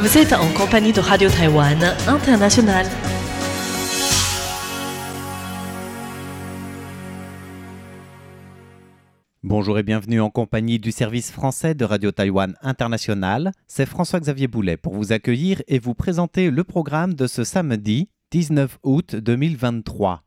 Vous êtes en compagnie de Radio Taïwan International. Bonjour et bienvenue en compagnie du service français de Radio Taïwan International. C'est François-Xavier Boulet pour vous accueillir et vous présenter le programme de ce samedi 19 août 2023.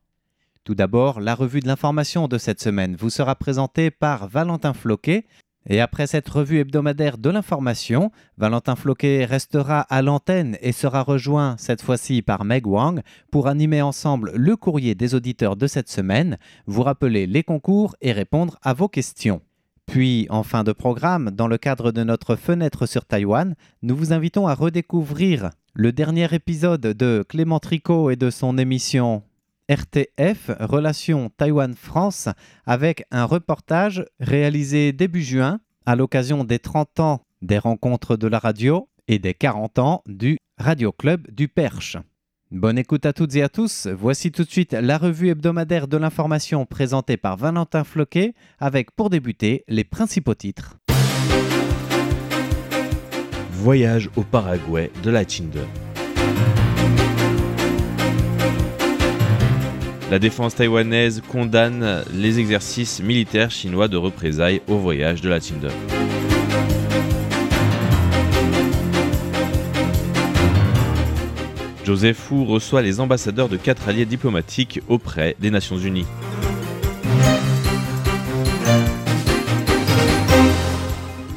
Tout d'abord, la revue de l'information de cette semaine vous sera présentée par Valentin Floquet, et après cette revue hebdomadaire de l'information, Valentin Floquet restera à l'antenne et sera rejoint cette fois-ci par Meg Wang pour animer ensemble le courrier des auditeurs de cette semaine, vous rappeler les concours et répondre à vos questions. Puis, en fin de programme, dans le cadre de notre fenêtre sur Taïwan, nous vous invitons à redécouvrir le dernier épisode de Clément Tricot et de son émission RTF Relations Taïwan-France avec un reportage réalisé début juin à l'occasion des 30 ans des rencontres de la radio et des 40 ans du Radio Club du Perche. Bonne écoute à toutes et à tous. Voici tout de suite la revue hebdomadaire de l'information présentée par Valentin Floquet avec pour débuter les principaux titres. Voyage au Paraguay de la Tinder. La défense taïwanaise condamne les exercices militaires chinois de représailles au voyage de la Tinder. Joseph Fu reçoit les ambassadeurs de quatre alliés diplomatiques auprès des Nations Unies.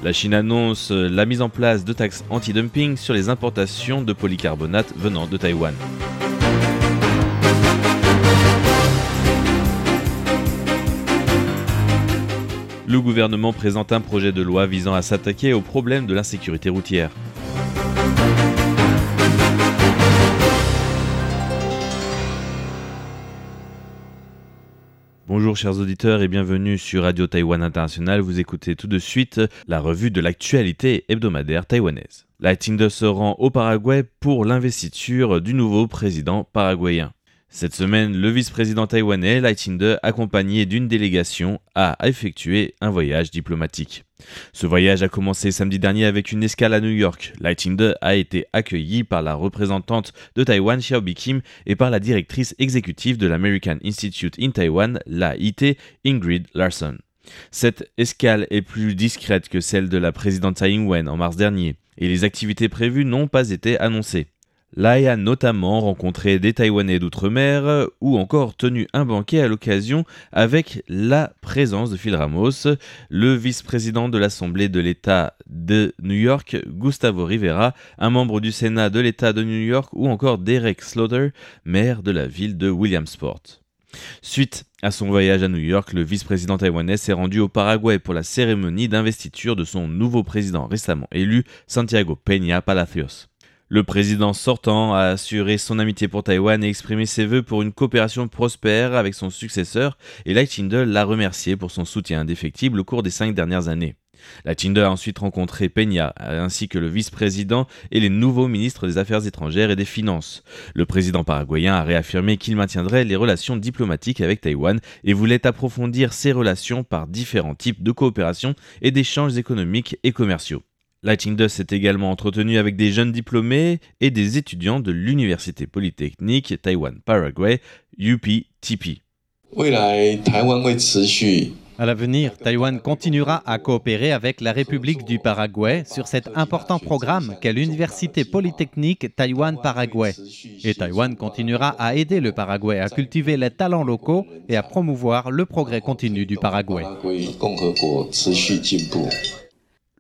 La Chine annonce la mise en place de taxes anti-dumping sur les importations de polycarbonate venant de Taïwan. Le gouvernement présente un projet de loi visant à s'attaquer au problème de l'insécurité routière. Bonjour chers auditeurs et bienvenue sur Radio Taïwan International. Vous écoutez tout de suite la revue de l'actualité hebdomadaire taïwanaise. La Tinder se rend au Paraguay pour l'investiture du nouveau président paraguayen. Cette semaine, le vice-président taïwanais, Lai Ching-de, accompagné d'une délégation, a effectué un voyage diplomatique. Ce voyage a commencé samedi dernier avec une escale à New York. Lai Ching-de a été accueilli par la représentante de Taïwan, Xiaobi Kim, et par la directrice exécutive de l'American Institute in Taiwan, l'AIT, Ingrid Larson. Cette escale est plus discrète que celle de la présidente Tsai Ing-wen en mars dernier, et les activités prévues n'ont pas été annoncées. Lai a notamment rencontré des Taïwanais d'outre-mer ou encore tenu un banquet à l'occasion avec la présence de Phil Ramos, le vice-président de l'Assemblée de l'État de New York, Gustavo Rivera, un membre du Sénat de l'État de New York ou encore Derek Slaughter, maire de la ville de Williamsport. Suite à son voyage à New York, le vice-président taïwanais s'est rendu au Paraguay pour la cérémonie d'investiture de son nouveau président récemment élu, Santiago Peña Palacios. Le président sortant a assuré son amitié pour Taïwan et exprimé ses voeux pour une coopération prospère avec son successeur et Lai Ching-de l'a remercié pour son soutien indéfectible au cours des cinq dernières années. La Ching-de a ensuite rencontré Peña ainsi que le vice-président et les nouveaux ministres des Affaires étrangères et des Finances. Le président paraguayen a réaffirmé qu'il maintiendrait les relations diplomatiques avec Taïwan et voulait approfondir ses relations par différents types de coopération et d'échanges économiques et commerciaux. Lighting Dust s'est également entretenu avec des jeunes diplômés et des étudiants de l'Université Polytechnique Taïwan-Paraguay, UPTP. À l'avenir, Taïwan continuera à coopérer avec la République du Paraguay sur cet important programme qu'est l'Université Polytechnique Taïwan-Paraguay. Et Taïwan continuera à aider le Paraguay à cultiver les talents locaux et à promouvoir le progrès continu du Paraguay.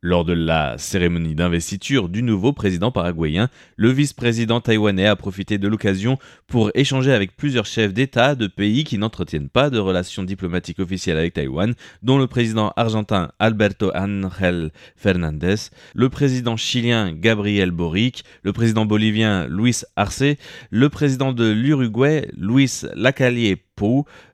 Lors de la cérémonie d'investiture du nouveau président paraguayen, le vice-président taïwanais a profité de l'occasion pour échanger avec plusieurs chefs d'État de pays qui n'entretiennent pas de relations diplomatiques officielles avec Taïwan, dont le président argentin Alberto Ángel Fernandez, le président chilien Gabriel Boric, le président bolivien Luis Arce, le président de l'Uruguay Luis Lacalle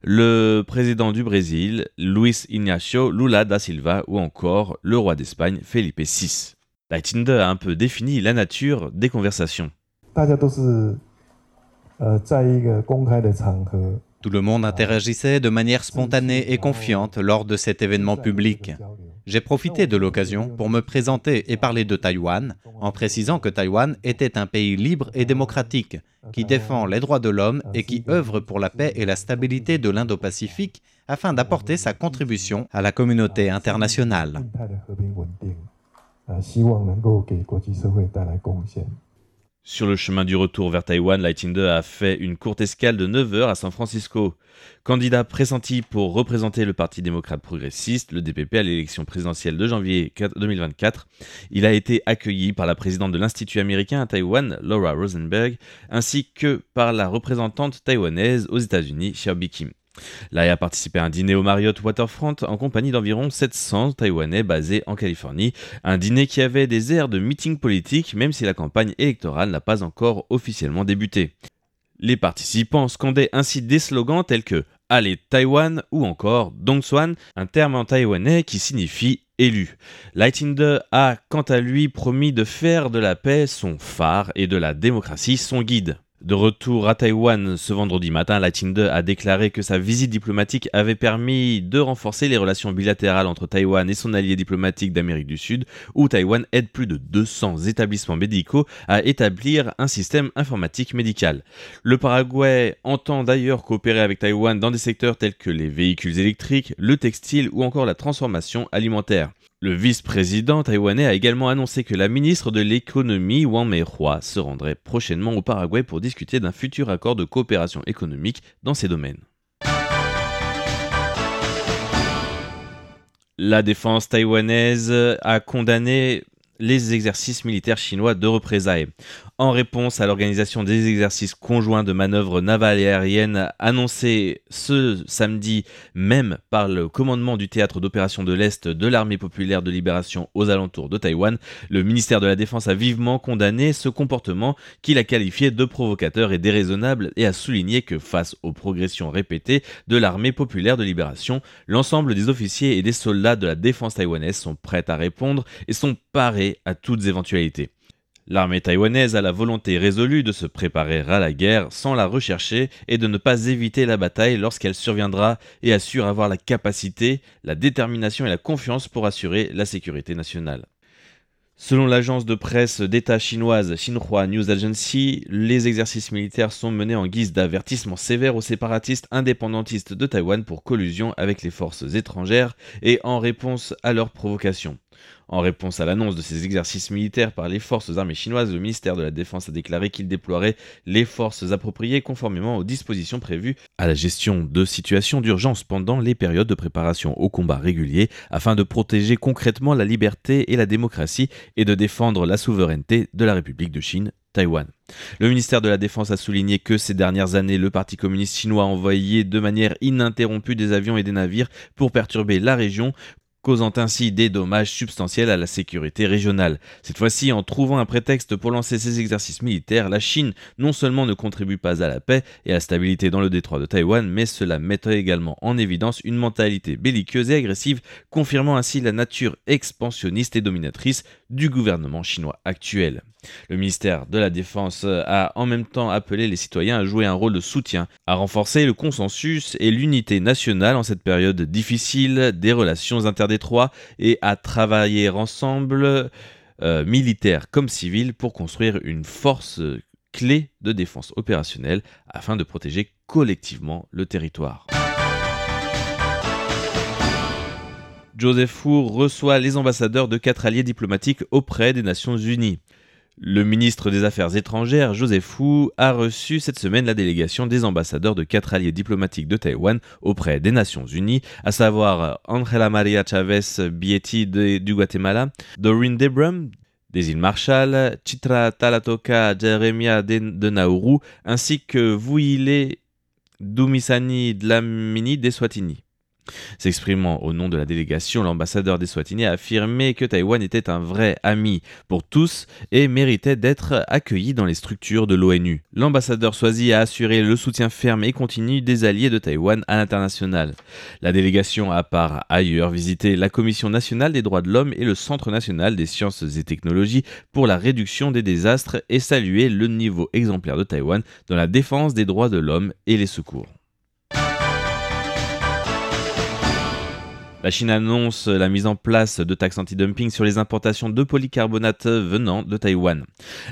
Le président du Brésil, Luis Ignacio Lula da Silva ou encore le roi d'Espagne, Felipe VI. La a un peu défini la nature des conversations. Tout le monde interagissait de manière spontanée et confiante lors de cet événement public. J'ai profité de l'occasion pour me présenter et parler de Taïwan en précisant que Taïwan était un pays libre et démocratique qui défend les droits de l'homme et qui œuvre pour la paix et la stabilité de l'Indo-Pacifique afin d'apporter sa contribution à la communauté internationale. Sur le chemin du retour vers Taïwan, Lightinder a fait une courte escale de 9 heures à San Francisco. Candidat pressenti pour représenter le Parti démocrate progressiste, le DPP, à l'élection présidentielle de janvier 2024, il a été accueilli par la présidente de l'Institut américain à Taïwan, Laura Rosenberg, ainsi que par la représentante taïwanaise aux États-Unis, Xiaobi Kim. Lai a participé à un dîner au Marriott Waterfront en compagnie d'environ 700 Taïwanais basés en Californie. Un dîner qui avait des airs de meeting politique, même si la campagne électorale n'a pas encore officiellement débuté. Les participants scandaient ainsi des slogans tels que Allez Taïwan ou encore Dongsuan, un terme en taïwanais qui signifie élu. Lightinder a quant à lui promis de faire de la paix son phare et de la démocratie son guide. De retour à Taïwan ce vendredi matin, la Tinde a déclaré que sa visite diplomatique avait permis de renforcer les relations bilatérales entre Taïwan et son allié diplomatique d'Amérique du Sud, où Taïwan aide plus de 200 établissements médicaux à établir un système informatique médical. Le Paraguay entend d'ailleurs coopérer avec Taïwan dans des secteurs tels que les véhicules électriques, le textile ou encore la transformation alimentaire. Le vice-président taïwanais a également annoncé que la ministre de l'économie Wang Meihua se rendrait prochainement au Paraguay pour discuter d'un futur accord de coopération économique dans ces domaines. La défense taïwanaise a condamné les exercices militaires chinois de représailles. En réponse à l'organisation des exercices conjoints de manœuvres navales et aériennes annoncés ce samedi même par le commandement du théâtre d'opération de l'Est de l'armée populaire de libération aux alentours de Taïwan, le ministère de la Défense a vivement condamné ce comportement qu'il a qualifié de provocateur et déraisonnable et a souligné que face aux progressions répétées de l'armée populaire de libération, l'ensemble des officiers et des soldats de la défense taïwanaise sont prêts à répondre et sont parés à toutes éventualités. L'armée taïwanaise a la volonté résolue de se préparer à la guerre sans la rechercher et de ne pas éviter la bataille lorsqu'elle surviendra et assure avoir la capacité, la détermination et la confiance pour assurer la sécurité nationale. Selon l'agence de presse d'État chinoise Xinhua News Agency, les exercices militaires sont menés en guise d'avertissement sévère aux séparatistes indépendantistes de Taïwan pour collusion avec les forces étrangères et en réponse à leurs provocations. En réponse à l'annonce de ces exercices militaires par les forces armées chinoises, le ministère de la Défense a déclaré qu'il déploierait les forces appropriées conformément aux dispositions prévues à la gestion de situations d'urgence pendant les périodes de préparation au combat régulier afin de protéger concrètement la liberté et la démocratie et de défendre la souveraineté de la République de Chine Taïwan. Le ministère de la Défense a souligné que ces dernières années, le Parti communiste chinois a envoyé de manière ininterrompue des avions et des navires pour perturber la région, causant ainsi des dommages substantiels à la sécurité régionale. Cette fois-ci, en trouvant un prétexte pour lancer ces exercices militaires, la Chine non seulement ne contribue pas à la paix et à la stabilité dans le détroit de Taïwan, mais cela mettrait également en évidence une mentalité belliqueuse et agressive, confirmant ainsi la nature expansionniste et dominatrice du gouvernement chinois actuel. Le ministère de la Défense a en même temps appelé les citoyens à jouer un rôle de soutien, à renforcer le consensus et l'unité nationale en cette période difficile des relations interdétroits et à travailler ensemble, euh, militaires comme civils, pour construire une force clé de défense opérationnelle afin de protéger collectivement le territoire. Joseph Four reçoit les ambassadeurs de quatre alliés diplomatiques auprès des Nations Unies. Le ministre des Affaires étrangères, Joseph Wu, a reçu cette semaine la délégation des ambassadeurs de quatre alliés diplomatiques de Taïwan auprès des Nations Unies, à savoir Angela Maria Chavez Bietti du Guatemala, Doreen Debrum des îles Marshall, Chitra Talatoka Jeremia de Nauru, ainsi que Vuile Dumisani Dlamini des Swatini. S'exprimant au nom de la délégation, l'ambassadeur des Swatini a affirmé que Taïwan était un vrai ami pour tous et méritait d'être accueilli dans les structures de l'ONU. L'ambassadeur Swazi a assuré le soutien ferme et continu des alliés de Taïwan à l'international. La délégation a par ailleurs visité la Commission nationale des droits de l'homme et le Centre national des sciences et technologies pour la réduction des désastres et salué le niveau exemplaire de Taïwan dans la défense des droits de l'homme et les secours. La Chine annonce la mise en place de taxes anti-dumping sur les importations de polycarbonate venant de Taïwan.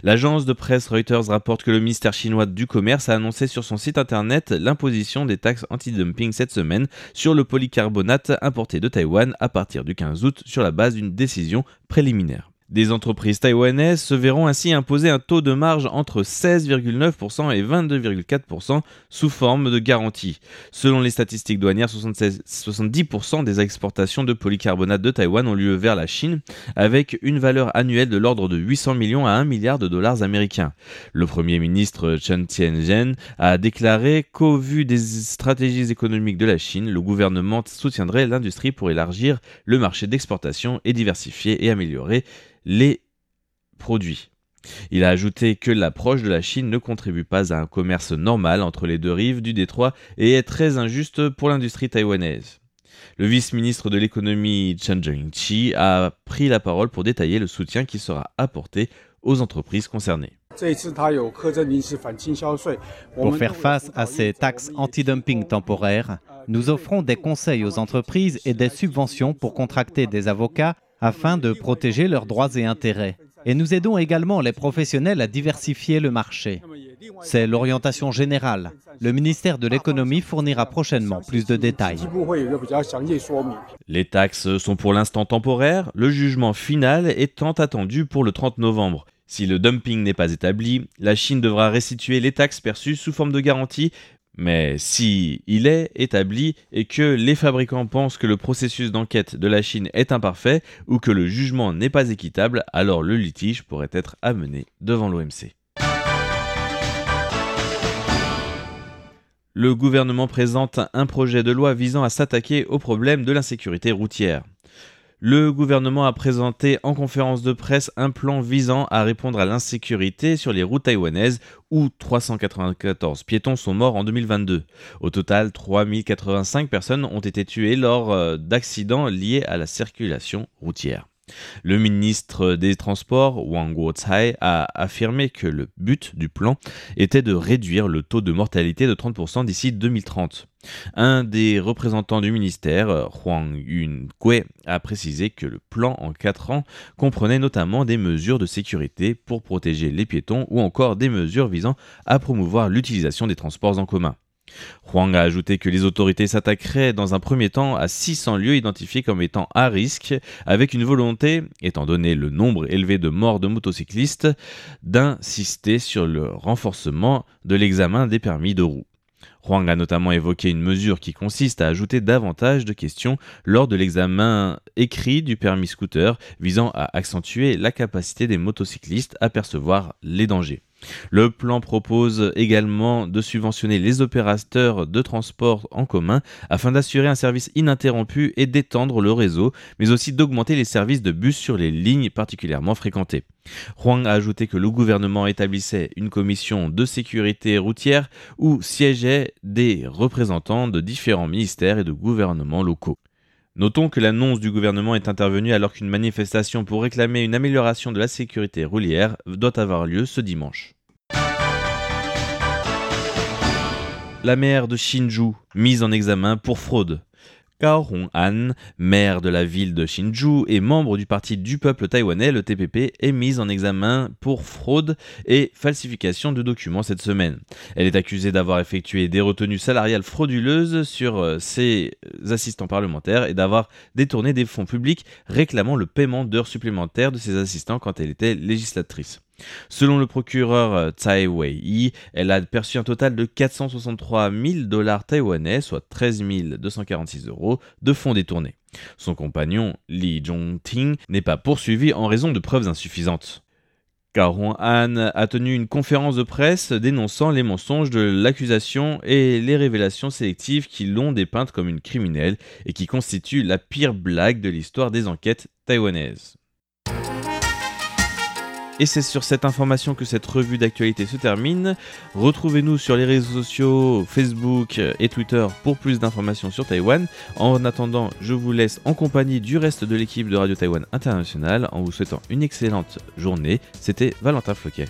L'agence de presse Reuters rapporte que le ministère chinois du commerce a annoncé sur son site internet l'imposition des taxes anti-dumping cette semaine sur le polycarbonate importé de Taïwan à partir du 15 août sur la base d'une décision préliminaire. Des entreprises taïwanaises se verront ainsi imposer un taux de marge entre 16,9% et 22,4% sous forme de garantie. Selon les statistiques douanières, 70% des exportations de polycarbonate de Taïwan ont lieu vers la Chine, avec une valeur annuelle de l'ordre de 800 millions à 1 milliard de dollars américains. Le Premier ministre Chen Tianzhen a déclaré qu'au vu des stratégies économiques de la Chine, le gouvernement soutiendrait l'industrie pour élargir le marché d'exportation et diversifier et améliorer les produits. Il a ajouté que l'approche de la Chine ne contribue pas à un commerce normal entre les deux rives du détroit et est très injuste pour l'industrie taïwanaise. Le vice-ministre de l'économie Chen Zhengqi a pris la parole pour détailler le soutien qui sera apporté aux entreprises concernées. Pour faire face à ces taxes anti-dumping temporaires, nous offrons des conseils aux entreprises et des subventions pour contracter des avocats afin de protéger leurs droits et intérêts. Et nous aidons également les professionnels à diversifier le marché. C'est l'orientation générale. Le ministère de l'économie fournira prochainement plus de détails. Les taxes sont pour l'instant temporaires, le jugement final étant attendu pour le 30 novembre. Si le dumping n'est pas établi, la Chine devra restituer les taxes perçues sous forme de garantie, mais si il est établi et que les fabricants pensent que le processus d'enquête de la Chine est imparfait ou que le jugement n'est pas équitable, alors le litige pourrait être amené devant l'OMC. Le gouvernement présente un projet de loi visant à s'attaquer au problème de l'insécurité routière le gouvernement a présenté en conférence de presse un plan visant à répondre à l'insécurité sur les routes taïwanaises où 394 piétons sont morts en 2022. Au total, 3085 personnes ont été tuées lors euh, d'accidents liés à la circulation routière. Le ministre des Transports, Wang Guotai, a affirmé que le but du plan était de réduire le taux de mortalité de 30% d'ici 2030. Un des représentants du ministère, Huang Yun-kwe, a précisé que le plan en 4 ans comprenait notamment des mesures de sécurité pour protéger les piétons ou encore des mesures visant à promouvoir l'utilisation des transports en commun. Huang a ajouté que les autorités s'attaqueraient dans un premier temps à 600 lieux identifiés comme étant à risque, avec une volonté, étant donné le nombre élevé de morts de motocyclistes, d'insister sur le renforcement de l'examen des permis de roue. Huang a notamment évoqué une mesure qui consiste à ajouter davantage de questions lors de l'examen écrit du permis scooter visant à accentuer la capacité des motocyclistes à percevoir les dangers. Le plan propose également de subventionner les opérateurs de transport en commun afin d'assurer un service ininterrompu et d'étendre le réseau, mais aussi d'augmenter les services de bus sur les lignes particulièrement fréquentées. Huang a ajouté que le gouvernement établissait une commission de sécurité routière où siégeaient des représentants de différents ministères et de gouvernements locaux. Notons que l'annonce du gouvernement est intervenue alors qu'une manifestation pour réclamer une amélioration de la sécurité roulière doit avoir lieu ce dimanche. La maire de Shinju, mise en examen pour fraude. Kao Hong-an, maire de la ville de Shinju et membre du Parti du peuple taïwanais, le TPP, est mise en examen pour fraude et falsification de documents cette semaine. Elle est accusée d'avoir effectué des retenues salariales frauduleuses sur euh, ses assistants parlementaires et d'avoir détourné des fonds publics réclamant le paiement d'heures supplémentaires de ses assistants quand elle était législatrice. Selon le procureur euh, Tsai Wei-yi, elle a perçu un total de 463 000 dollars taïwanais, soit 13 246 euros, de fonds détournés. Son compagnon, Li Zhongting, n'est pas poursuivi en raison de preuves insuffisantes. Caron Han a tenu une conférence de presse dénonçant les mensonges de l'accusation et les révélations sélectives qui l'ont dépeinte comme une criminelle et qui constituent la pire blague de l'histoire des enquêtes taïwanaises. Et c'est sur cette information que cette revue d'actualité se termine. Retrouvez-nous sur les réseaux sociaux Facebook et Twitter pour plus d'informations sur Taïwan. En attendant, je vous laisse en compagnie du reste de l'équipe de Radio Taïwan International en vous souhaitant une excellente journée. C'était Valentin Floquet.